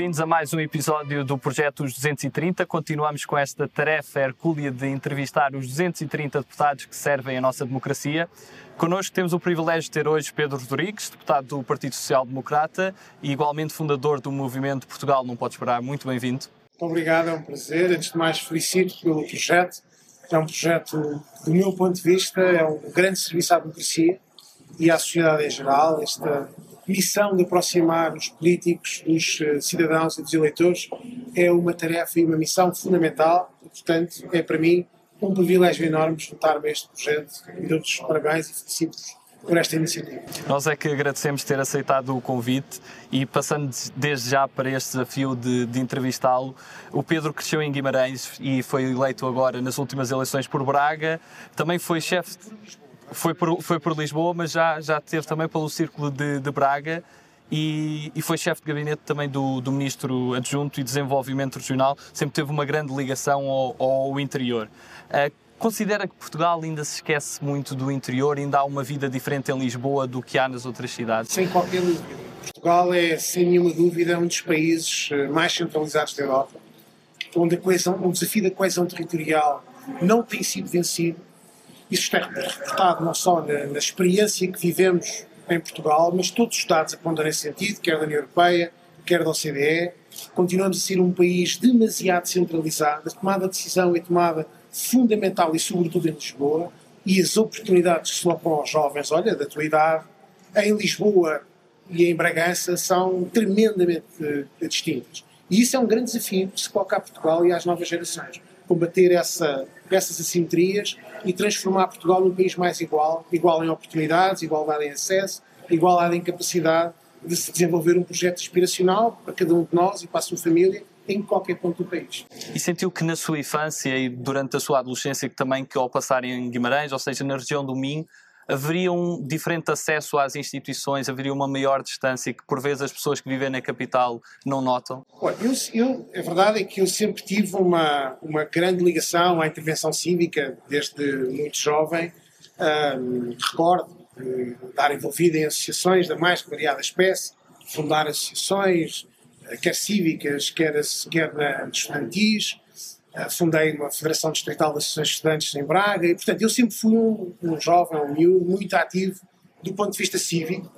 Bem-vindos a mais um episódio do Projeto Os 230. Continuamos com esta tarefa hercúlea de entrevistar os 230 deputados que servem a nossa democracia. Connosco temos o privilégio de ter hoje Pedro Rodrigues, deputado do Partido Social Democrata e igualmente fundador do movimento Portugal Não Pode Esperar. Muito bem-vindo. Muito obrigado, é um prazer. Antes de mais, felicito pelo projeto. É um projeto, do meu ponto de vista, é um grande serviço à democracia e à sociedade em geral. Esta missão de aproximar os políticos dos eh, cidadãos e dos eleitores é uma tarefa e uma missão fundamental. E, portanto, é para mim um privilégio enorme juntar-me a este projeto. E dou-vos parabéns e felicito-vos por esta iniciativa. Nós é que agradecemos ter aceitado o convite e passando desde já para este desafio de, de entrevistá-lo, o Pedro cresceu em Guimarães e foi eleito agora nas últimas eleições por Braga, também foi chefe foi por, foi por Lisboa, mas já, já teve também pelo Círculo de, de Braga e, e, foi chefe de gabinete também do, do Ministro Adjunto e Desenvolvimento Regional, sempre teve uma grande ligação ao, ao interior. Uh, considera que Portugal ainda se esquece muito do interior, ainda há uma vida diferente em Lisboa do que há nas outras cidades? Sem qualquer dúvida. Portugal é, sem nenhuma dúvida, um dos países eh, mais centralizados da Europa, onde a coesão, o desafio da coesão territorial não tem sido vencido isso está reportado não só na, na, experiência que vivemos em Portugal, mas todos os Estados apontam nesse sentido, quer da União Europeia, quer da OCDE. Continuamos a ser um país demasiado centralizado. A tomada de decisão é tomada fundamental e, sobretudo, em Lisboa. E as oportunidades que se colocam aos jovens, olha, da tua idade, em Lisboa e em Bragança, são tremendamente uh, distintas. E isso é um grande desafio que se coloca a Portugal e às novas gerações. Combater essa essas assimetrias e transformar Portugal num país mais igual, igual em oportunidades, igualdade em acesso, igualdade em capacidade de se desenvolver um projeto inspiracional para cada um de nós e para a sua família em qualquer ponto do país. E sentiu que na sua infância e durante a sua adolescência que também que ao passar em Guimarães, ou seja, na região do Minho, haveria um diferente acesso às instituições, haveria uma maior distância que por vezes as pessoas que vivem na capital não notam? Eu, eu, a verdade é que eu sempre tive uma, uma grande ligação à intervenção cívica desde muito jovem. Um, recordo de estar envolvido em associações da mais variada espécie, fundar associações, eh, quer cívicas, quer, quer na, estudantis, eh, fundei uma Federação Distrital de Associações Estudantes em Braga e, portanto, eu sempre fui um, um jovem, um miúdo, muito ativo do ponto de vista cívico.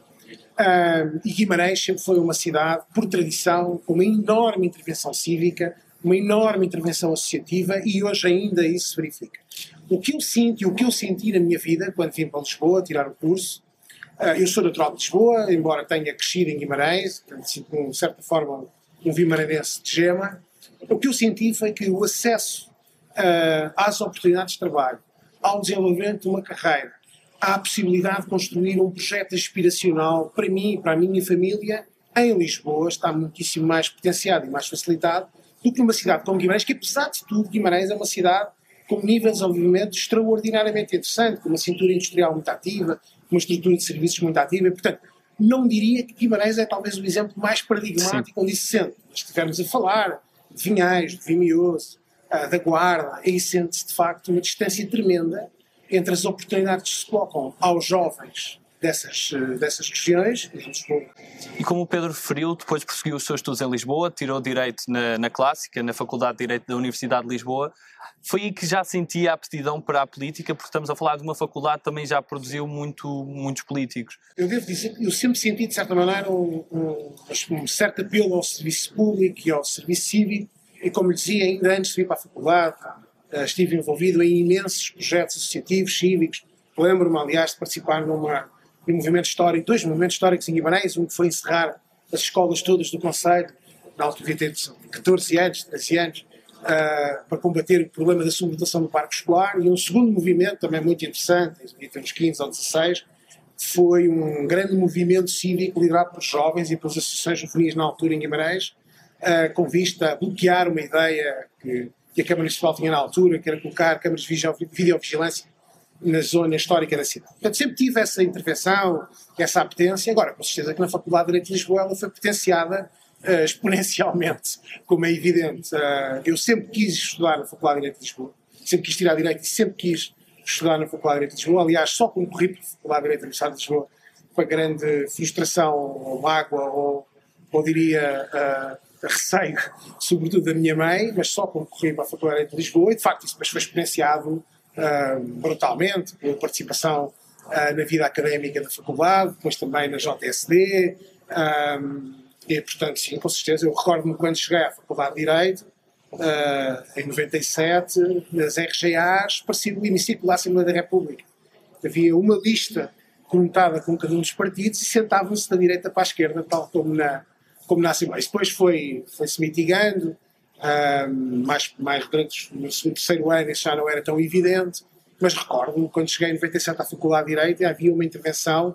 Uh, e Guimarães sempre foi uma cidade, por tradição, com uma enorme intervenção cívica, uma enorme intervenção associativa e hoje ainda isso se verifica. O que eu sinto e o que eu senti na minha vida quando vim para Lisboa tirar o curso, uh, eu sou natural de Lisboa, embora tenha crescido em Guimarães, portanto, de certa forma, um vimaranense de gema, o que eu senti foi que o acesso uh, às oportunidades de trabalho, ao desenvolvimento de uma carreira, à possibilidade de construir um projeto aspiracional para mim e para a minha família em Lisboa está muitíssimo mais potenciado e mais facilitado do que numa cidade como Guimarães, que apesar de tudo, Guimarães é uma cidade com nível de desenvolvimento extraordinariamente interessante, com uma cintura industrial muito ativa, uma estrutura de serviços muito ativa, e, portanto, não diria que Guimarães é talvez o exemplo mais paradigmático Sim. onde isso se sente. Estivermos a falar Vinhais, de Vimioso, uh, da Guarda, aí sente-se de facto uma distância tremenda entre as oportunidades que se colocam aos jovens dessas, uh, dessas regiões e Lisboa. E como o Pedro referiu, depois prosseguiu os seus estudos em Lisboa, tirou Direito na, na Clássica, na Faculdade de Direito da Universidade de Lisboa. Foi aí que já sentia a aptidão para a política, porque estamos a falar de uma faculdade que também já produziu muito, muitos políticos. Eu devo dizer que eu sempre senti, de certa maneira, um, um, um certo apelo ao serviço público e ao serviço cívico, e como lhe dizia, ainda antes de ir para a faculdade, eh, estive envolvido em imensos projetos associativos, cívicos. Lembro-me, aliás, de participar numa, num movimento histórico, dois movimentos históricos em Guimarães, um que foi encerrar as escolas todas do Conselho, na altura ter 14 anos, 13 anos, uh, para combater o problema da subnotação do parque escolar, e um segundo movimento, também muito interessante, ter uns 15 ou 16, foi um grande movimento cívico liderado por jovens e pelas associações juvenis na altura em Guimarães, uh, com vista a bloquear uma ideia que, que a Câmara Municipal tinha na altura, que era colocar câmaras de videovigilância na zona histórica da cidade. Portanto, sempre tive essa intervenção, essa apetência. Agora, com certeza que na Faculdade de Direito de Lisboa ela foi potenciada uh, exponencialmente, como é evidente. Uh, eu sempre quis estudar na Faculdade de Direito de Lisboa, sempre quis tirar Direito e sempre quis estudar na Faculdade de Direito de Lisboa. Aliás, só concorri para a Faculdade de Direito da Universidade de Lisboa com a grande frustração ou mágoa ou, ou diria, uh, receio, sobretudo da minha mãe, mas só concorri para a Faculdade de Lisboa e, de facto, isso depois foi experienciado uh, brutalmente pela participação uh, na vida académica da faculdade, depois também na JSD, um, e, portanto, sim, com certeza. Eu recordo-me quando cheguei à Faculdade de Direito, uh, em 97, nas RGAs, parecia o hemiciclo da Assembleia da República. Havia uma lista conotada com cada um dos partidos e sentavam-se da direita para a esquerda, tal como na, como na Assembleia. Isso depois foi, foi se mitigando, um, mais, mais durante no segundo, terceiro ano isso já não era tão evidente, mas recordo-me quando cheguei em 97 à Faculdade de Direito havia uma intervenção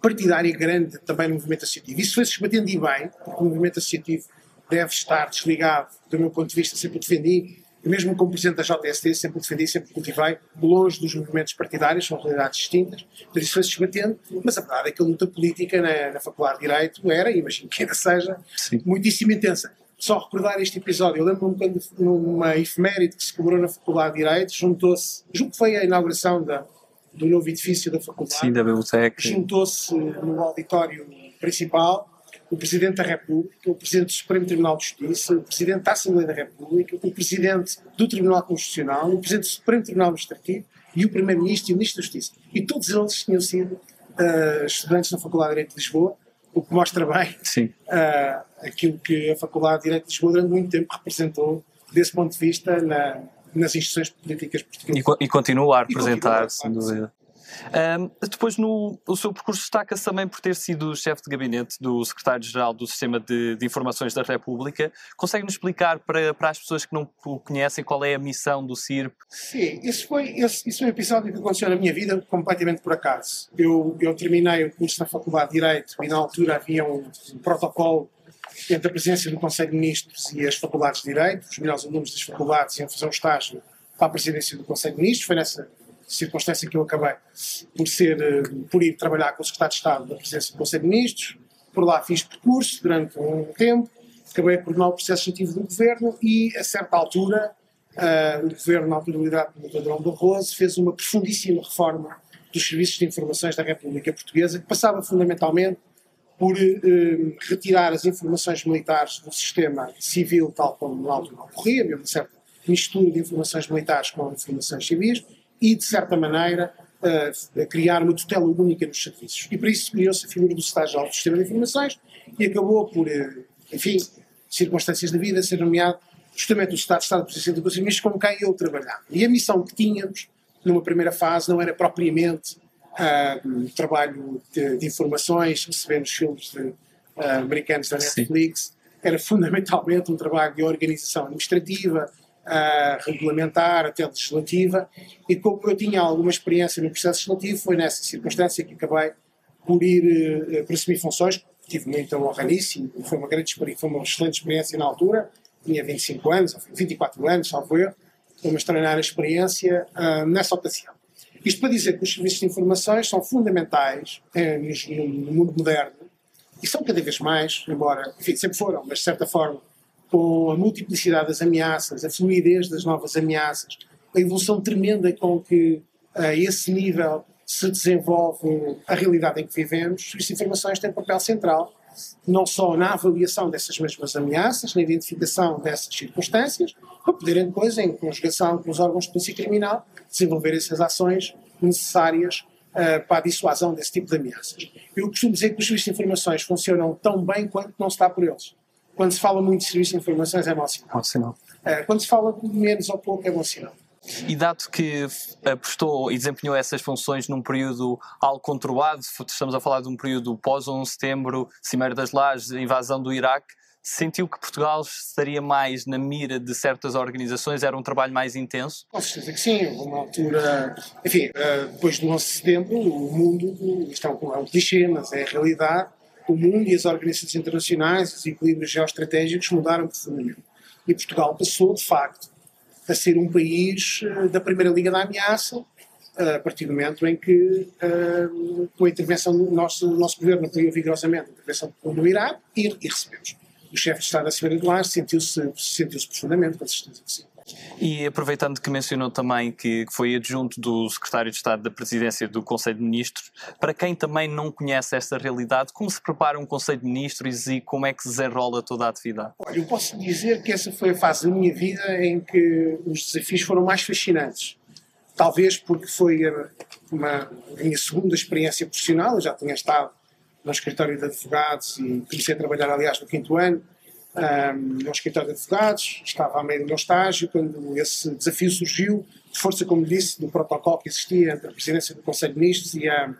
partidária grande também no movimento associativo. Isso foi-se esbatendo e bem, porque o movimento associativo deve estar desligado, do meu ponto de vista, sempre defendi, e mesmo como presidente da JST, sempre defendi, sempre cultivei, longe dos movimentos partidários, são realidades distintas, então isso foi-se esbatendo, mas a verdade é que a luta política na, na Faculdade de Direito era, e imagino que ainda seja, Sim. muitíssimo intensa. Só recordar este episódio, eu lembro-me quando, numa efeméride que se cobrou na Faculdade de Direito, juntou-se, julgo que foi a inauguração da, do novo edifício da faculdade. Sim, da biblioteca. Juntou-se no auditório principal o Presidente da República, o Presidente do Supremo Tribunal de Justiça, o Presidente da Assembleia da República, o Presidente do Tribunal Constitucional, o Presidente do Supremo Tribunal Administrativo e o Primeiro-Ministro e o Ministro da Justiça. E todos eles tinham sido uh, estudantes na Faculdade de Direito de Lisboa, o que mostra bem uh, aquilo que a Faculdade de Direito de Lisboa durante muito tempo representou desse ponto de vista na, nas instituições políticas portuguesas. E, e continua a representar, sem dúvida. Um, depois, no, o seu percurso destaca-se também por ter sido chefe de gabinete do secretário-geral do Sistema de, de, Informações da República. Consegue-nos explicar para, para as pessoas que não o conhecem qual é a missão do CIRP? Sim, isso foi, esse, isso foi um episódio que aconteceu na minha vida completamente por acaso. Eu, eu terminei o curso na Faculdade de Direito e na altura havia um, um protocolo entre a presidência do Conselho de Ministros e as faculdades de Direito. Os melhores alunos das faculdades iam fazer um estágio para a presidência do Conselho de Ministros. Foi nessa circunstância que eu acabei por ser, eh, por ir trabalhar com o secretário de Estado da presidência do Conselho de Ministros. Por lá fiz percurso durante um tempo. Acabei por coordenar o processo legislativo do governo e, a certa altura, uh, o governo, na altura liderado pelo Dr. Drão Barroso, fez uma profundíssima reforma dos serviços de informações da República Portuguesa, que passava fundamentalmente por eh, retirar as informações militares do sistema civil, tal como na altura ocorria, havia uma certa mistura de informações militares com informações civis, e, de certa maneira, uh, criar uma tutela única nos serviços. E para isso criou-se a figura do estágio do sistema de informações e acabou por, uh, enfim, circunstâncias da vida, ser nomeado justamente o Estado Estado de Presidência do Conselho de com quem eu trabalhava. E a missão que tínhamos, numa primeira fase, não era propriamente uh, trabalho de, de, informações, recebendo filmes de, uh, americanos da Netflix, Sim. era fundamentalmente um trabalho de organização administrativa, uh, regulamentar, até legislativa, e como eu tinha alguma experiência no processo legislativo, foi nessa circunstância que acabei por ir uh, assumir funções, tive muita honra nisso, e foi uma grande experiência, foi uma excelente experiência na altura, tinha 25 anos, 24 anos, salvo eu, uma extraordinária experiência uh, nessa ocasião. Isto para dizer que os serviços de informações são fundamentais eh, no, no, mundo moderno e são cada vez mais, embora, enfim, sempre foram, mas de certa forma, com a multiplicidade das ameaças, a fluidez das novas ameaças, a evolução tremenda com que a esse nível se desenvolve a realidade em que vivemos, as informações têm um papel central, não só na avaliação dessas mesmas ameaças, na identificação dessas circunstâncias, para poderem depois, em conjugação com os órgãos de polícia criminal, desenvolver essas ações necessárias uh, para a dissuasão desse tipo de ameaças. Eu costumo dizer que os serviços de informações funcionam tão bem quanto não está por eles. Quando se fala muito de serviços de informações é mau sinal. Mau sinal. Uh, quando se fala de menos ou pouco é bom sinal. E dado que prestou e desempenhou essas funções num período algo conturbado, estamos a falar de um período pós-11 de setembro, Cimeira das Lajes, invasão do Iraque, sentiu que Portugal estaria mais na mira de certas organizações? Era um trabalho mais intenso? Com certeza que sim. Uma altura. Enfim, eh, depois do 11 de setembro, o mundo. Isto é um clichê, mas é a realidade. O mundo e as organizações internacionais, os equilíbrios geoestratégicos mudaram profundamente. E Portugal passou, de facto, a ser um país eh, da primeira liga da ameaça, eh, a partir do momento em que, com a intervenção do nosso, nosso governo, apoiou vigorosamente a intervenção do Iraque e, e recebemos o chefe de Estado da Cimeira de Lares sentiu-se sentiu profundamente, com certeza que sim. E aproveitando que mencionou também que foi adjunto do secretário de Estado da Presidência do Conselho de Ministros, para quem também não conhece esta realidade, como se prepara um Conselho de Ministros e como é que se desenrola toda a atividade? Olha, eu posso dizer que essa foi a fase da minha vida em que os desafios foram mais fascinantes. Talvez porque foi uma minha segunda experiência profissional, eu já tinha estado no escritório de advogados e comecei a trabalhar, aliás, no quinto ano um, no escritório de advogados, estava a meio do meu estágio, quando esse desafio surgiu, de força, como disse, do protocolo que existia entre a presidência do Conselho de Ministros e, a,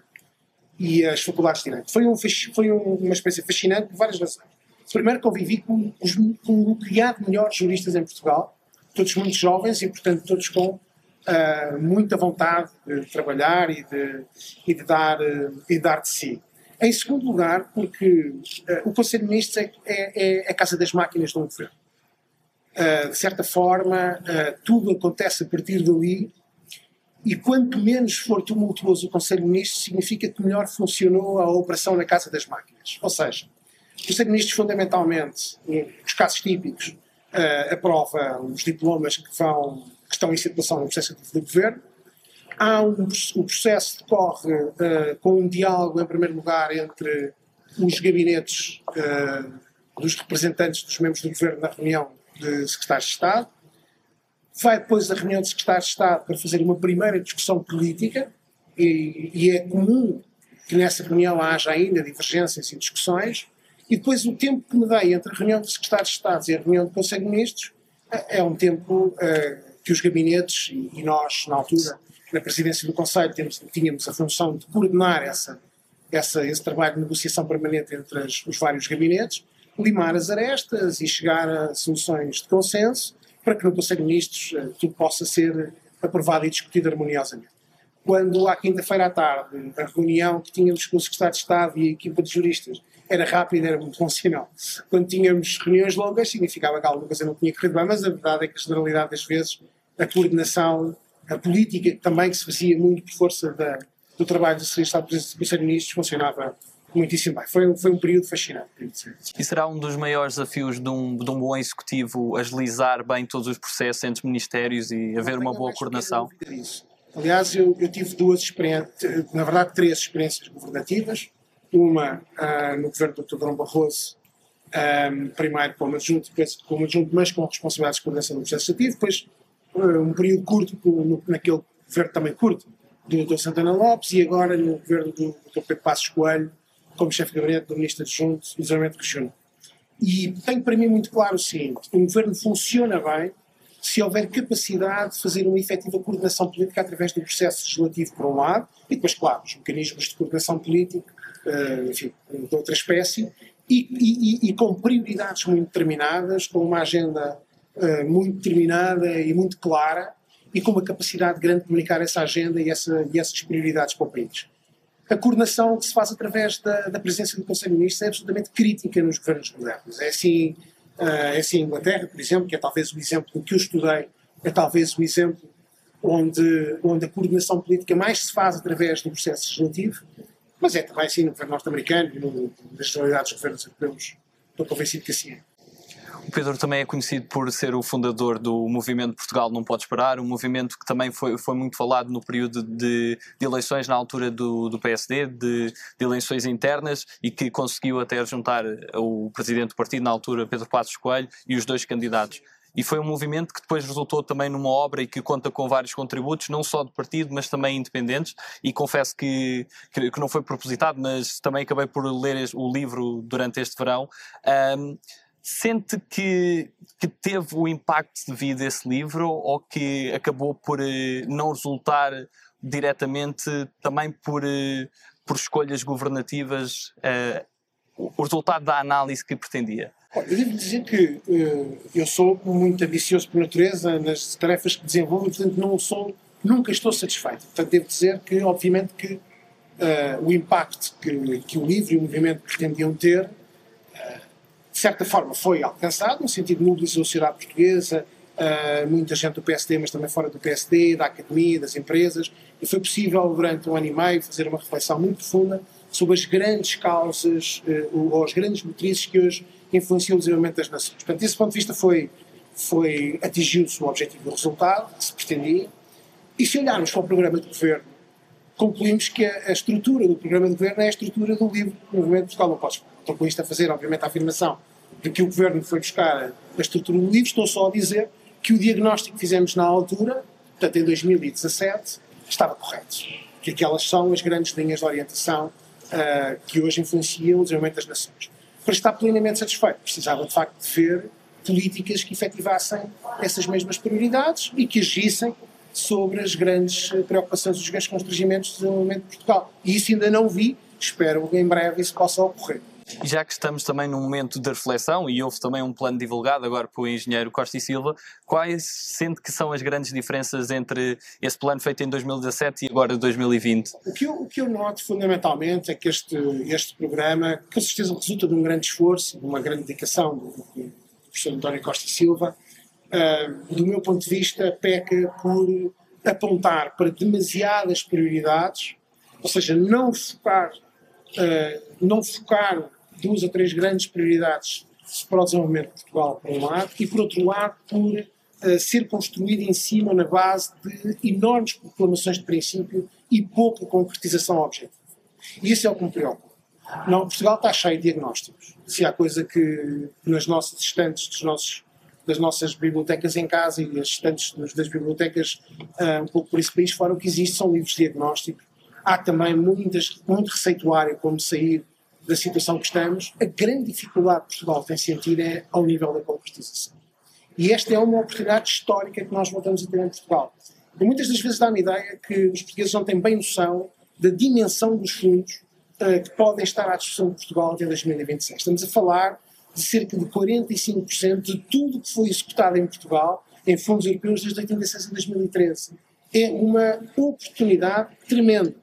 e as faculdades de Direito. Foi, um, foi uma experiência fascinante por várias razões. Primeiro, convivi com, os, com um criado de melhores juristas em Portugal, todos muito jovens e, portanto, todos com uh, muita vontade de trabalhar e de, e de, dar, uh, e de dar de si. Em segundo lugar, porque uh, o Conselho de Ministros é, é, é, a casa das máquinas do governo. Uh, de certa forma, uh, tudo acontece a partir dali e quanto menos for tumultuoso o Conselho de Ministros, significa que melhor funcionou a operação na casa das máquinas. Ou seja, o Conselho de Ministros, fundamentalmente, nos casos típicos, aprova os diplomas que, vão, que estão em circulação no processo do governo, Há um, o processo decorre uh, com um diálogo, em primeiro lugar, entre os gabinetes uh, dos representantes dos membros do governo na reunião de secretários de Estado. Vai depois a reunião de secretários de Estado para fazer uma primeira discussão política, e, e é comum que nessa reunião haja ainda divergências e discussões. E depois o tempo que me dei entre a reunião de secretários de Estado e a reunião do Conselho de Ministros é um tempo uh, que os gabinetes e nós, na altura, na presidência do Conselho tínhamos, tínhamos a função de coordenar essa, essa, esse trabalho de negociação permanente entre as, os vários gabinetes, limar as arestas e chegar a soluções de consenso para que no Conselho de Ministros uh, tudo possa ser aprovado e discutido harmoniosamente. Quando, à quinta-feira à tarde, a reunião que tínhamos com o Secretário de Estado e a equipa de juristas era rápida, era muito bom sinal. Quando tínhamos reuniões longas, significava que alguma coisa não tinha corrido bem, mas a verdade é que, a generalidade das vezes, a coordenação a política também que se fazia muito por força da, do trabalho do Secretário de Estado do Conselho de Ministros funcionava muitíssimo bem. Foi, foi um período fascinante. E será um dos maiores desafios de um, de um bom executivo agilizar bem todos os processos entre ministérios e haver uma boa coordenação? Aliás, eu, eu, tive duas experiências, na verdade, três experiências governativas. Uma uh, no governo do Dr. Dom Barroso, ah, primeiro como adjunto, depois como adjunto, mas com responsabilidades de coordenação do processo legislativo, depois um período curto, no, naquele governo também curto, do Dr. Santana Lopes e agora no governo do Dr. Pedro Passos Coelho, como chefe de gabinete do Ministro Adjunto do Desenvolvimento Regional. E tenho para mim muito claro o seguinte: um governo funciona bem se houver capacidade de fazer uma efetiva coordenação política através do processo legislativo, por um lado, e depois, claro, os mecanismos de coordenação política, uh, enfim, de outra espécie, e, e, e, com prioridades muito determinadas, com uma agenda muito determinada e muito clara e com uma capacidade grande de comunicar essa agenda e, essa, e essas prioridades para o país. A coordenação que se faz através da, da presença do Conselho de Ministros é absolutamente crítica nos governos modernos. É assim, uh, é assim Inglaterra, por exemplo, que é talvez o exemplo que eu estudei, é talvez o exemplo onde, onde a coordenação política mais se faz através do processo legislativo, mas é também assim no governo norte-americano e no, nas realidades dos governos europeus. Estou convencido que assim é. O Pedro também é conhecido por ser o fundador do movimento Portugal Não Pode Esperar, um movimento que também foi, foi muito falado no período de, de eleições na altura do, do PSD, de, de, eleições internas, e que conseguiu até juntar o presidente do partido na altura, Pedro Passos Coelho, e os dois candidatos. E foi um movimento que depois resultou também numa obra e que conta com vários contributos, não só do partido, mas também independentes. E confesso que, que, que não foi propositado, mas também acabei por ler o livro durante este verão. Um, Sente que, que teve o impacto devido a esse livro ou que acabou por eh, não resultar diretamente também por, eh, por escolhas governativas uh, o resultado da análise que pretendia? Eu devo dizer que uh, eu sou muito ambicioso por natureza nas tarefas que desenvolvo e, portanto, não sou, nunca estou satisfeito. Portanto, devo dizer que, obviamente, que uh, o impacto que, que o livro e o movimento pretendiam ter de certa forma foi alcançado, no sentido de mobilizar a sociedade portuguesa, uh, muita gente do PSD, mas também fora do PSD, da academia, das empresas, e foi possível durante um ano e meio fazer uma reflexão muito profunda sobre as grandes causas uh, ou as grandes motrizes que hoje influenciam o desenvolvimento das nações. Portanto, desse ponto de vista foi, foi atingiu-se o objetivo do resultado que se pretendia. E se olharmos para o programa de governo, concluímos que a, a estrutura do programa de governo é a estrutura do livro do Movimento Portugal. Não posso, estou com isto a fazer, obviamente, a afirmação de que o governo foi buscar a estrutura do livro, estou só a dizer que o diagnóstico que fizemos na altura, portanto em 2017, estava correto. Que aquelas são as grandes linhas de orientação uh, que hoje influenciam o desenvolvimento das nações. Para estar plenamente satisfeito, precisava de facto de ver políticas que efetivassem essas mesmas prioridades e que agissem sobre as grandes preocupações e os grandes constrangimentos do desenvolvimento de Portugal. E isso ainda não vi, espero que em breve isso possa ocorrer. Já que estamos também num momento de reflexão e houve também um plano divulgado agora pelo engenheiro Costa e Silva, quais sente que são as grandes diferenças entre esse plano feito em 2017 e agora 2020? O que eu, o que eu noto fundamentalmente é que este, este programa, com certeza resulta de um grande esforço, de uma grande dedicação do, do professor António Costa e Silva, uh, do meu ponto de vista, peca por apontar para demasiadas prioridades, ou seja, não focar, uh, não focar duas ou três grandes prioridades para o desenvolvimento de Portugal, por um lado, e por outro lado, por uh, ser construído em cima, na base de enormes proclamações de princípio e pouca concretização objetiva. E isso é o que me preocupa. Não, Portugal está cheio de diagnósticos. Se há coisa que nas nossas estantes dos nossos, das nossas bibliotecas em casa e as estantes das bibliotecas uh, um pouco por esse país fora, o que existe são livros diagnóstico. Há também muitas, muito receituário como sair da situação que estamos, a grande dificuldade que Portugal tem sentido é ao nível da concretização. E esta é uma oportunidade histórica que nós voltamos a ter em Portugal. E muitas das vezes dá-me ideia que os portugueses não têm bem noção da dimensão dos fundos uh, que podem estar à disposição de Portugal até 2026. Estamos a falar de cerca de 45% de tudo que foi executado em Portugal em fundos europeus desde 86 a 2013. É uma oportunidade tremenda.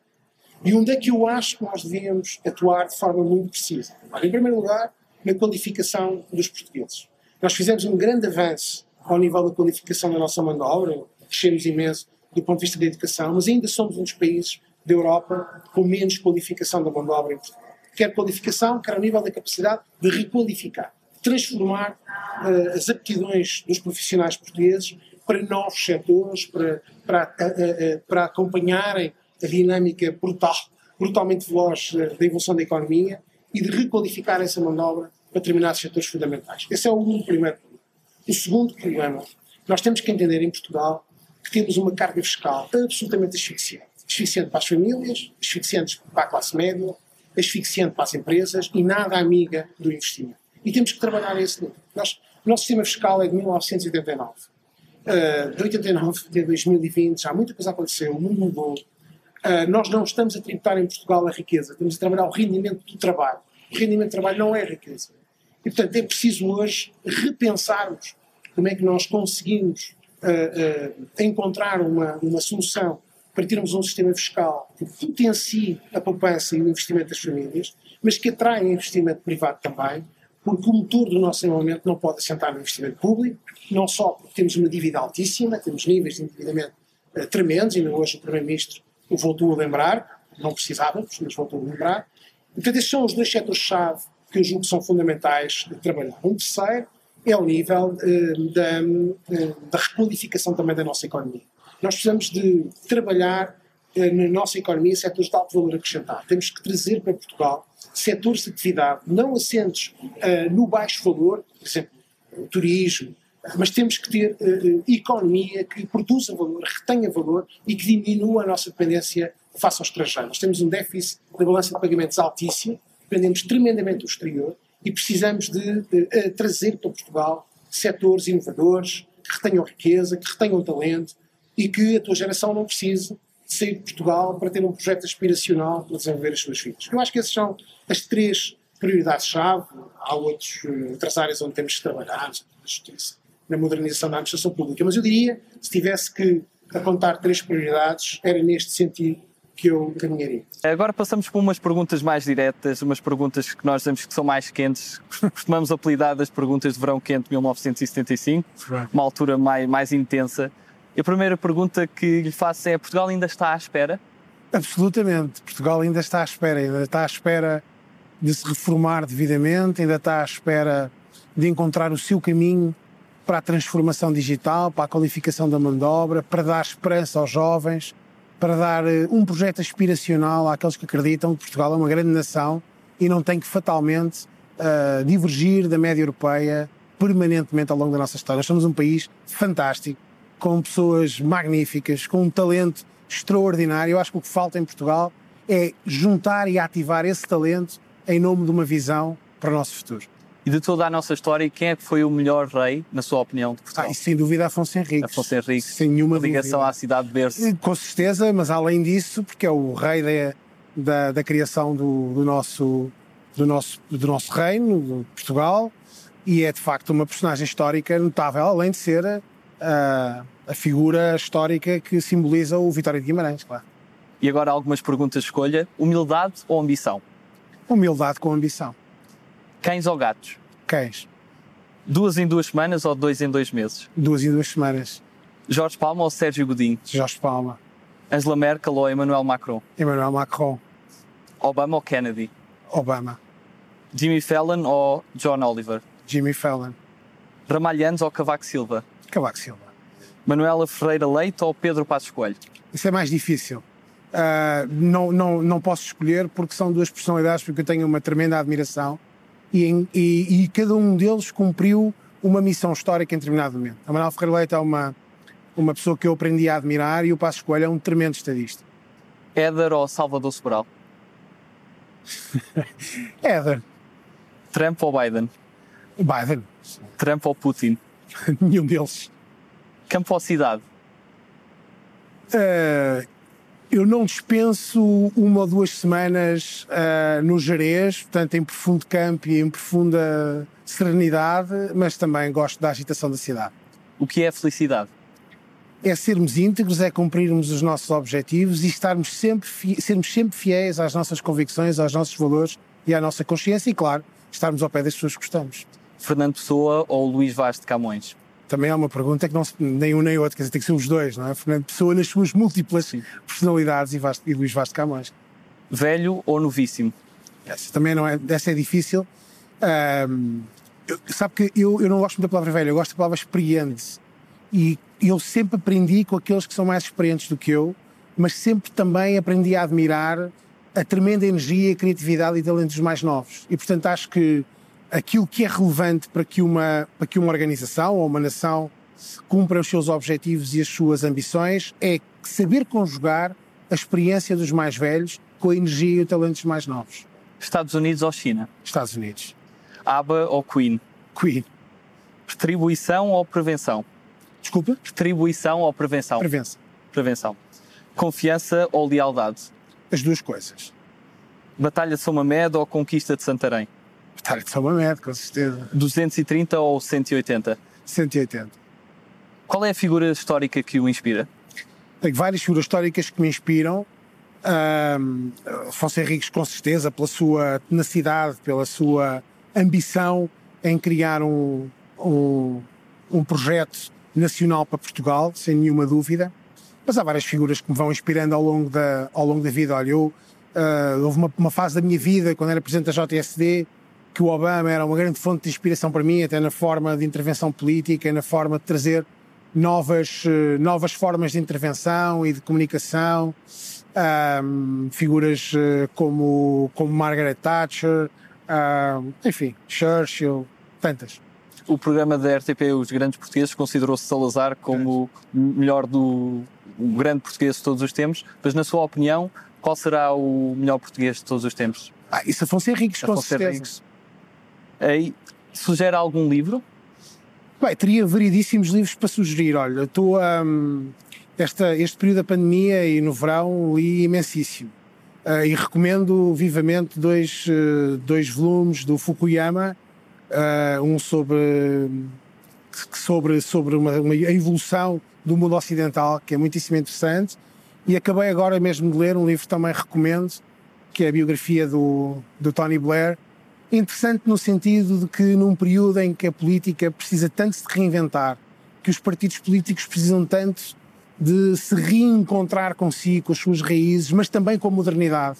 E onde é que eu acho que nós devíamos atuar de forma muito precisa? Em primeiro lugar, na qualificação dos portugueses. Nós fizemos um grande avanço ao nível da qualificação da nossa mão de obra, crescemos imenso do ponto de vista da educação, mas ainda somos um dos países da Europa com menos qualificação da mão de obra em Portugal. Quer qualificação, quer ao nível da capacidade de requalificar, transformar uh, as aptidões dos profissionais portugueses para novos setores, para, para, uh, uh, para acompanharem a dinâmica brutal, brutalmente veloz eh, da evolução da economia e de requalificar essa mão de obra para determinados setores fundamentais. Esse é o primeiro problema. O segundo problema, nós temos que entender em Portugal que temos uma carga fiscal absolutamente asfixiante. Asfixiante para as famílias, asfixiante para a classe média, asfixiante para as empresas e nada amiga do investimento. E temos que trabalhar a esse nível. Nós, o nosso sistema fiscal é de 1989. Uh, de 89 até 2020 já muita coisa aconteceu, o mundo mudou, Uh, nós não estamos a tributar em Portugal a riqueza, estamos a trabalhar o rendimento do trabalho. O rendimento do trabalho não é riqueza. E, portanto, é preciso hoje repensarmos como é que nós conseguimos uh, uh, encontrar uma, uma solução para termos um sistema fiscal que potencie a poupança e o investimento das famílias, mas que atraia investimento privado também, porque o motor do nosso desenvolvimento não pode assentar no investimento público, não só porque temos uma dívida altíssima, temos níveis de endividamento tremendos, ainda hoje o Primeiro-Ministro voltou a lembrar, não precisávamos, mas voltou a lembrar. Portanto, estes são os dois setores-chave que eu julgo que são fundamentais de trabalhar. Um terceiro é o nível uh, da, uh, da requalificação também da nossa economia. Nós precisamos de trabalhar uh, na nossa economia setores de alto valor acrescentado. Temos que trazer para Portugal setores de atividade não assentes no baixo valor, por exemplo, o turismo, mas temos que ter uh, economia que produza valor, retenha valor e que diminua a nossa dependência face ao estrangeiro. Nós temos um déficit da balança de pagamentos altíssimo, dependemos tremendamente do exterior e precisamos de uh, trazer para Portugal setores inovadores que retenham riqueza, que retenham talento e que a tua geração não precise sair de Portugal para ter um projeto aspiracional para desenvolver as suas vidas. Eu acho que essas são as três prioridades-chave. Há outros, outras áreas onde temos que trabalhar, a justiça, na modernização da administração pública. Mas eu diria, se tivesse que apontar três prioridades, era neste sentido que eu caminharia. Agora passamos por umas perguntas mais diretas, umas perguntas que nós dizemos que são mais quentes, costumamos apelidar das perguntas de verão quente de 1975, uma altura mais, mais intensa. E a primeira pergunta que lhe faço é: Portugal ainda está à espera? Absolutamente. Portugal ainda está à espera, ainda está à espera de se reformar devidamente, ainda está à espera de encontrar o seu caminho para a transformação digital, para a qualificação da mão de obra, para dar esperança aos jovens, para dar eh, um projeto aspiracional àqueles que acreditam que Portugal é uma grande nação e não tem que fatalmente uh, divergir da média europeia permanentemente ao longo da nossa história. Nós somos um país fantástico, com pessoas magníficas, com um talento extraordinário. Eu acho que o que falta em Portugal é juntar e ativar esse talento em nome de uma visão para o nosso futuro. E de toda a nossa história, quem é que foi o melhor rei, na sua opinião, de Portugal? Ah, sem dúvida Afonso Henriques. Afonso Henriques. Sem nenhuma ligação dúvida. à cidade de berço. Com certeza, mas além disso, porque é o rei da, da, da criação do, do, nosso, do, nosso, do nosso reino, de Portugal, e é de facto uma personagem histórica notável, além de ser a, a figura histórica que simboliza o Vitória de Guimarães, claro. E agora algumas perguntas de escolha. Humildade ou ambição? Humildade com ambição. Cães ou gatos? Cães. Duas em duas semanas ou dois em dois meses? Duas em duas semanas. Jorge Palma ou Sérgio Godinho? Jorge Palma. Angela Merkel ou Emmanuel Macron? Emmanuel Macron. Obama ou Kennedy? Obama. Jimmy Fallon ou John Oliver? Jimmy Fallon. Ramalhães ou Cavaco Silva? Cavaco Silva. Manuela Ferreira Leite ou Pedro Passos Coelho? Isso é mais difícil. Uh, não, não, não posso escolher porque são duas personalidades porque eu tenho uma tremenda admiração e, em, e, e cada um deles cumpriu uma missão histórica em determinado momento. A Manuel Ferreira Leite é uma, uma pessoa que eu aprendi a admirar e o Passos Coelho é um tremendo estadista. Éder ou Salvador Sobral? Éder. Trump ou Biden? Biden. Trump ou Putin? Nenhum deles. Campo ou cidade? Uh, eu não dispenso uma ou duas semanas uh, no Jerez, portanto em profundo campo e em profunda serenidade, mas também gosto da agitação da cidade. O que é felicidade? É sermos íntegros, é cumprirmos os nossos objetivos e estarmos sempre, sermos sempre fiéis às nossas convicções, aos nossos valores e à nossa consciência e, claro, estarmos ao pé das pessoas que gostamos. Fernando Pessoa ou Luís Vaz de Camões? Também é uma pergunta que não se, nem um nem outro, quer dizer, tem que ser os dois, não é? Fernando Pessoa nas suas múltiplas Sim. personalidades e, Vaz, e Luís Vaz de Camões. Velho ou novíssimo? Essa também não é, essa é difícil. Um, eu, sabe que eu, eu não gosto muito da palavra velho, eu gosto da palavra experiente. E eu sempre aprendi com aqueles que são mais experientes do que eu, mas sempre também aprendi a admirar a tremenda energia, criatividade e talento dos mais novos. E portanto acho que aquilo que é relevante para que uma, para que uma organização ou uma nação cumpra os seus objetivos e as suas ambições é saber conjugar a experiência dos mais velhos com a energia e o talento dos mais novos. Estados Unidos ou China? Estados Unidos. ABBA ou Queen? Queen. Retribuição ou prevenção? Desculpa? Retribuição ou prevenção? Prevenção. Prevenção. Confiança ou lealdade? As duas coisas. Batalha de São Mamed ou Conquista de Santarém? Batalha de São Mamed, com certeza. 230 ou 180? 180. Qual é a figura histórica que o inspira? Tenho várias figuras históricas que me inspiram. Um, Afonso Henriques, com certeza, pela sua tenacidade, pela sua ambição em criar um, um, um projeto nacional para Portugal, sem nenhuma dúvida. Mas há várias figuras que me vão inspirando ao longo da, ao longo da vida. Olha, eu, uh, houve uma, uma, fase da minha vida, quando era presidente da JSD, que o Obama era uma grande fonte de inspiração para mim, até na forma de intervenção política, na forma de trazer novas, uh, novas formas de intervenção e de comunicação. Um, figuras uh, como, como Margaret Thatcher, enfim, Churchill, tantas o programa da RTP Os Grandes Portugueses considerou-se Salazar como o melhor do o grande português de todos os tempos, mas na sua opinião, qual será o melhor português de todos os tempos? Ah, isso Afonso Henriques, com Afonso certeza. Henriques. Aí, sugere algum livro? Bem, teria variedíssimos livros para sugerir. Olha, estou um, esta, este período da pandemia e no verão li imensíssimo. Uh, e recomendo vivamente dois, uh, dois volumes do Fukuyama, uh, um sobre, sobre, sobre uma, uma, a evolução do mundo ocidental, que é muitíssimo interessante, e acabei agora mesmo de ler um livro que também recomendo, que é a biografia do, do Tony Blair, interessante no sentido de que num período em que a política precisa tanto se reinventar, que os partidos políticos precisam tanto de se reencontrar consigo, com as suas raízes, mas também com a modernidade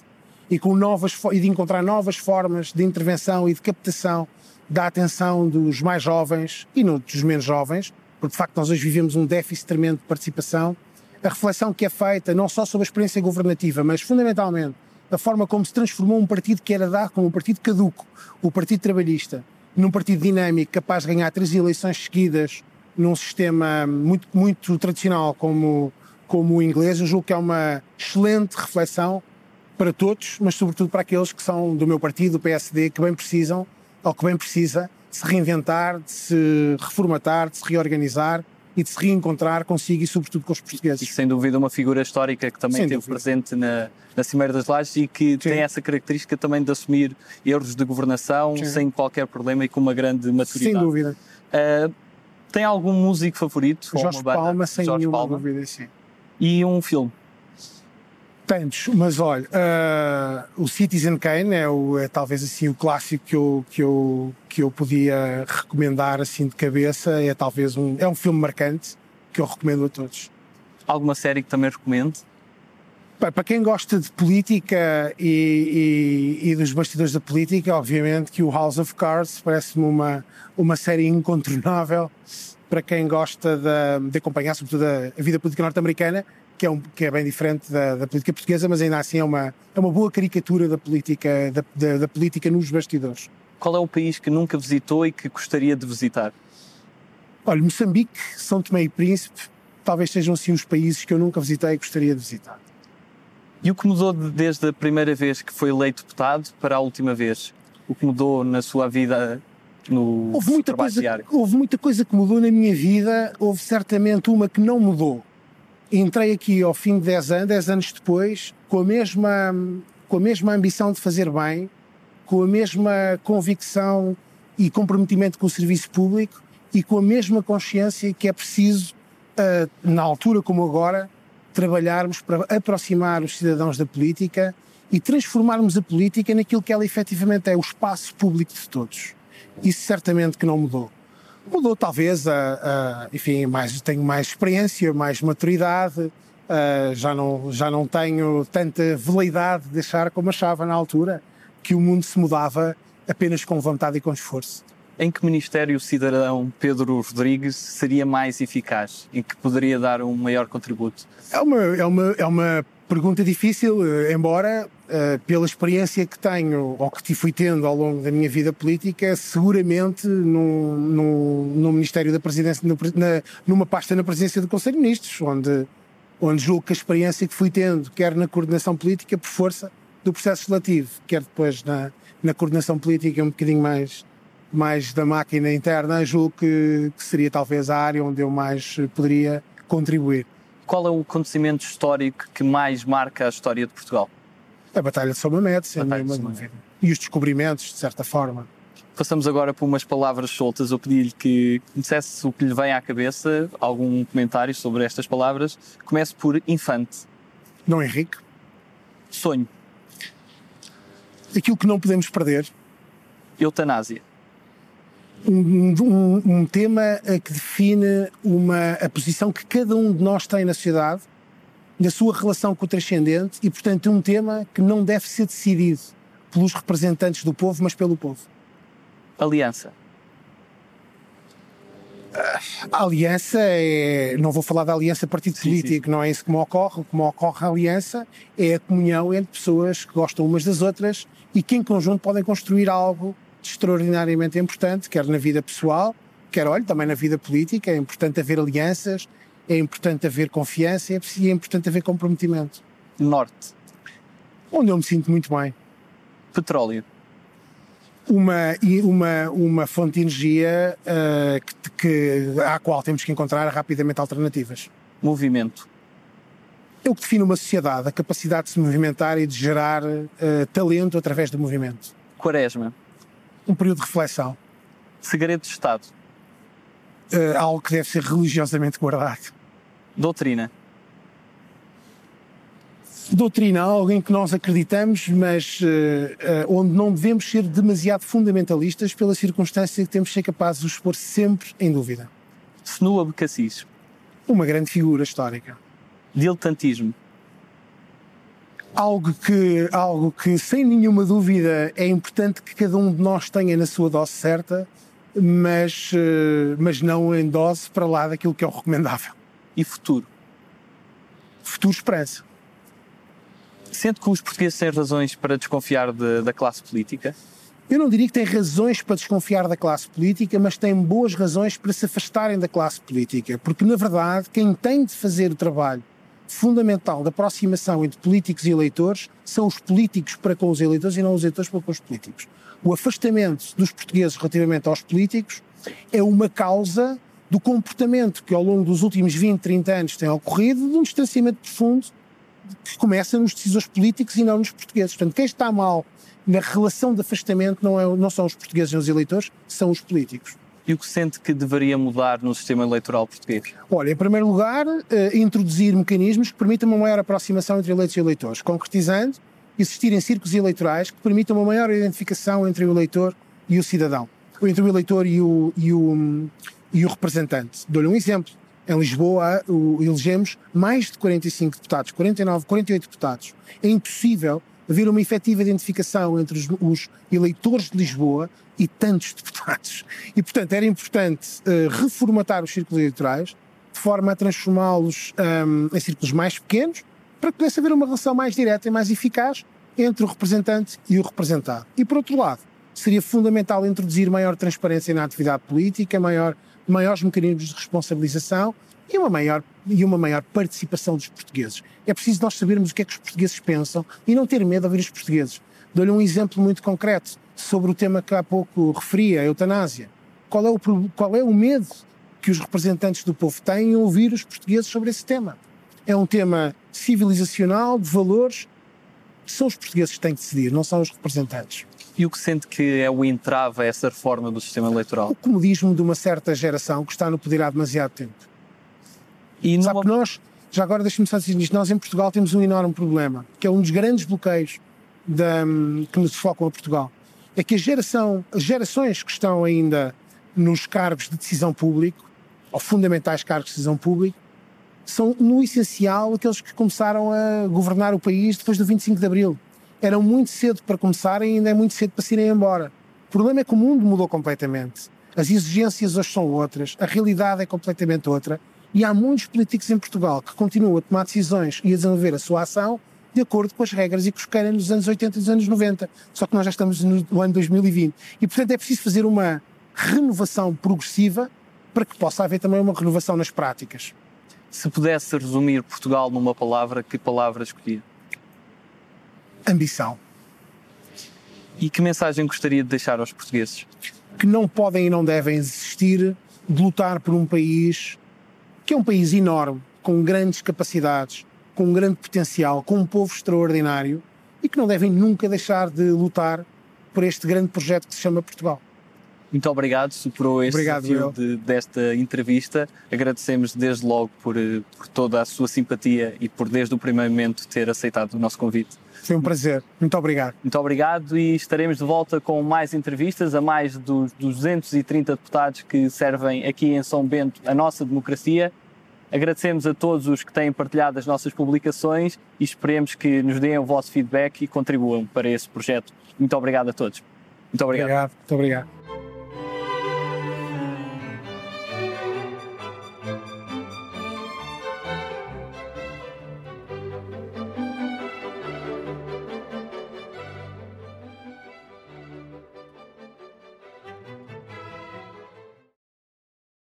e com novas e de encontrar novas formas de intervenção e de captação da atenção dos mais jovens e não dos menos jovens, porque de facto nós hoje vivemos um déficit tremendo de participação. A reflexão que é feita não só sobre a experiência governativa, mas fundamentalmente da forma como se transformou um partido que era dado como um partido caduco, o Partido Trabalhista, num partido dinâmico capaz de ganhar três eleições seguidas num sistema muito, muito tradicional como, como o inglês, eu julgo que é uma excelente reflexão para todos, mas sobretudo para aqueles que são do meu partido, o PSD, que bem precisam, ou que bem precisa, de se reinventar, de se reformatar, de se reorganizar e de se reencontrar consigo e sobretudo com os portugueses. E sem dúvida uma figura histórica que também Sem esteve dúvida. presente na, na Cimeira das Lajes e que tem essa característica também de assumir erros de governação Sim. sem qualquer problema e com uma grande maturidade. Sem dúvida. Ah, tem algum músico favorito? Jorge? Palma, sem Jorge nenhuma Palma. dúvida, sim. E um filme? Tantos, mas olha, ah, o Citizen Kane é, o, é talvez assim o clássico que eu, que, eu, que eu podia recomendar assim de cabeça. É talvez um, é um filme marcante que eu recomendo a todos. Alguma série que também recomendo? Para quem gosta de política e, e- e dos bastidores da política, obviamente que o House of Cards parece-me uma, uma série incontornável para quem gosta de, de acompanhar, sobretudo, a vida política norte-americana, que é, um, que é bem diferente da, da política portuguesa, mas ainda assim é uma, é uma boa caricatura da política, da, da- da política nos bastidores. Qual é o país que nunca visitou e que gostaria de visitar? Olha, Moçambique, São Tomé e Príncipe, talvez sejam assim os países que eu nunca visitei e gostaria de visitar. E o que mudou de- desde a primeira vez que foi eleito deputado para a última vez? O que mudou na sua vida no Houve muita, coisa, diário? houve muita coisa que mudou na minha vida, houve certamente uma que não mudou. Entrei aqui ao fim de 10 anos, 10 anos depois, com a mesma, com a mesma ambição de fazer bem, com a mesma convicção e comprometimento com o serviço público e com a mesma consciência que é preciso, ah, na altura como agora, trabalharmos para aproximar os cidadãos da política e transformarmos a política naquilo que ela efetivamente é, o espaço público de todos. Isso certamente que não mudou. Mudou talvez, a, a- enfim, mais, tenho mais experiência, mais maturidade, já, não, já não tenho tanta veleidade de achar como achava na altura, que o mundo se mudava apenas com vontade e com esforço. Em que ministério o cidadão Pedro Rodrigues seria mais eficaz? Em que poderia dar um maior contributo? É uma, é uma, é uma pergunta difícil, eh, embora, eh, pela experiência que tenho ou que fui tendo ao longo da minha vida política, seguramente num, num, no Ministério da Presidência, no na- numa pasta na presidência do Conselho de Ministros, onde, onde julgo que a experiência que fui tendo, quer na coordenação política, por força do processo legislativo, quer depois na, na coordenação política um bocadinho mais, mais da máquina interna, julgo que, que seria talvez a área onde eu mais eh, poderia contribuir. Qual é o acontecimento histórico que mais marca a história de Portugal? A Batalha de São Mamede, sem nenhuma dúvida. E os descobrimentos, de certa forma. Passamos agora por umas palavras soltas. Eu pedi-lhe que dissesse o que lhe vem à cabeça, algum comentário sobre estas palavras. Comece por infante, Não Henrique. sonho, Aquilo que não podemos perder. eutanásia, Um, um- um tema eh, que define uma, a posição que cada um de nós tem na sociedade, na sua relação com o transcendente, e, portanto, um tema que não deve ser decidido pelos representantes do povo, mas pelo povo. aliança, A aliança é. Não vou falar da aliança partido Sim, político, não é isso que me ocorre. O que me ocorre a aliança é a comunhão entre pessoas que gostam umas das outras e que em conjunto podem construir algo extraordinariamente importante, quer na vida pessoal, quer, olha, também na vida política. É importante haver alianças, é importante haver confiança é e é importante haver comprometimento. norte, Onde eu me sinto muito bem. petróleo, uma, uma, uma fonte de energia ah, que, que- à qual temos que encontrar rapidamente alternativas. movimento, o que define uma sociedade, a capacidade de se movimentar e de gerar eh, talento através do movimento. quaresma, Um período de reflexão, segredo de Estado, eh, algo que deve ser religiosamente guardado. doutrina, Doutrina, algo em que nós acreditamos, mas eh, eh, onde não devemos ser demasiado fundamentalistas pela circunstância que temos de ser capazes de os pôr sempre em dúvida. Senua Becassis, Uma grande figura histórica. diletantismo, algo que, algo que, sem nenhuma dúvida, é importante que cada um de nós tenha na sua dose certa, mas, eh, mas não em dose para lá daquilo que é o recomendável. E futuro? Futuro esperança. Sente que os portugueses têm razões para desconfiar de, da classe política? Eu não diria que têm razões para desconfiar da classe política, mas têm boas razões para se afastarem da classe política. Porque, na verdade, quem tem de fazer o trabalho fundamental da aproximação entre políticos e eleitores são os políticos para com os eleitores e não os eleitores para com os políticos. O afastamento dos portugueses relativamente aos políticos é uma causa do comportamento que ao longo dos últimos 20, 30 anos tem ocorrido de um distanciamento profundo que começa nos decisores políticos e não nos portugueses. Portanto, quem está mal na relação de afastamento não, é, não são os portugueses e os eleitores, são os políticos. E o que sente que deveria mudar no sistema eleitoral português? Olha, em primeiro lugar, eh, introduzir mecanismos que permitam uma maior aproximação entre eleitos e eleitores, concretizando existirem círculos eleitorais que permitam uma maior identificação entre o eleitor e o cidadão, ou entre o eleitor e o, e o, e o representante. Dou-lhe um exemplo. Em Lisboa, elegemos mais de 45 deputados, 49, 48 deputados. É impossível haver uma efetiva identificação entre os, os, eleitores de Lisboa e tantos deputados. E, portanto, era importante uh, reformatar os círculos eleitorais de forma a transformá-los um, em círculos mais pequenos para que pudesse haver uma relação mais direta e mais eficaz entre o representante e o representado. E, por outro lado, seria fundamental introduzir maior transparência na atividade política, maior, maiores mecanismos de responsabilização e uma maior, e uma maior participação dos portugueses. É preciso nós sabermos o que é que os portugueses pensam e não ter medo de ouvir os portugueses. Dou-lhe um exemplo muito concreto sobre o tema que há pouco referi, a eutanásia. Qual é o, qual é o medo que os representantes do povo têm em ouvir os portugueses sobre esse tema? É um tema civilizacional, de valores. São os portugueses que têm que decidir, não são os representantes. E o que sente que é o entrave a essa reforma do sistema eleitoral? O comodismo de uma certa geração que está no poder há demasiado tempo. E Sabe que nós, já agora deixe-me só dizer isto, nós em Portugal temos um enorme problema, que é um dos grandes bloqueios da, que nos focam a Portugal. É que a geração, as gerações que estão ainda nos cargos de decisão público, ou fundamentais cargos de decisão público, são no essencial aqueles que começaram a governar o país depois do 25 de Abril. Eram muito cedo para começarem e ainda é muito cedo para se irem embora. O problema é que o mundo mudou completamente. As exigências hoje são outras, a realidade é completamente outra e há muitos políticos em Portugal que continuam a tomar decisões e a desenvolver a sua ação de acordo com as regras e com os que nos anos 80 e nos anos 90. Só que nós já estamos no ano 2020. E, portanto, é preciso fazer uma renovação progressiva para que possa haver também uma renovação nas práticas. Se pudesse resumir Portugal numa palavra, que palavra escolhia? Ambição. E que mensagem gostaria de deixar aos portugueses? Que não podem e não devem desistir de lutar por um país que é um país enorme, com grandes capacidades, com um grande potencial, com um povo extraordinário e que não devem nunca deixar de lutar por este grande projeto que se chama Portugal. Muito obrigado, superou este obrigado, desafio de, desta entrevista. Agradecemos desde logo por, eh, por toda a sua simpatia e por desde o primeiro momento ter aceitado o nosso convite. Foi um prazer. Muito obrigado. Muito obrigado e estaremos de volta com mais entrevistas a mais dos 230 deputados que servem aqui em São Bento a nossa democracia. Agradecemos a todos os que têm partilhado as nossas publicações e esperemos que nos deem o vosso feedback e contribuam para esse projeto. Muito obrigado a todos. Muito obrigado. Obrigado. Muito obrigado.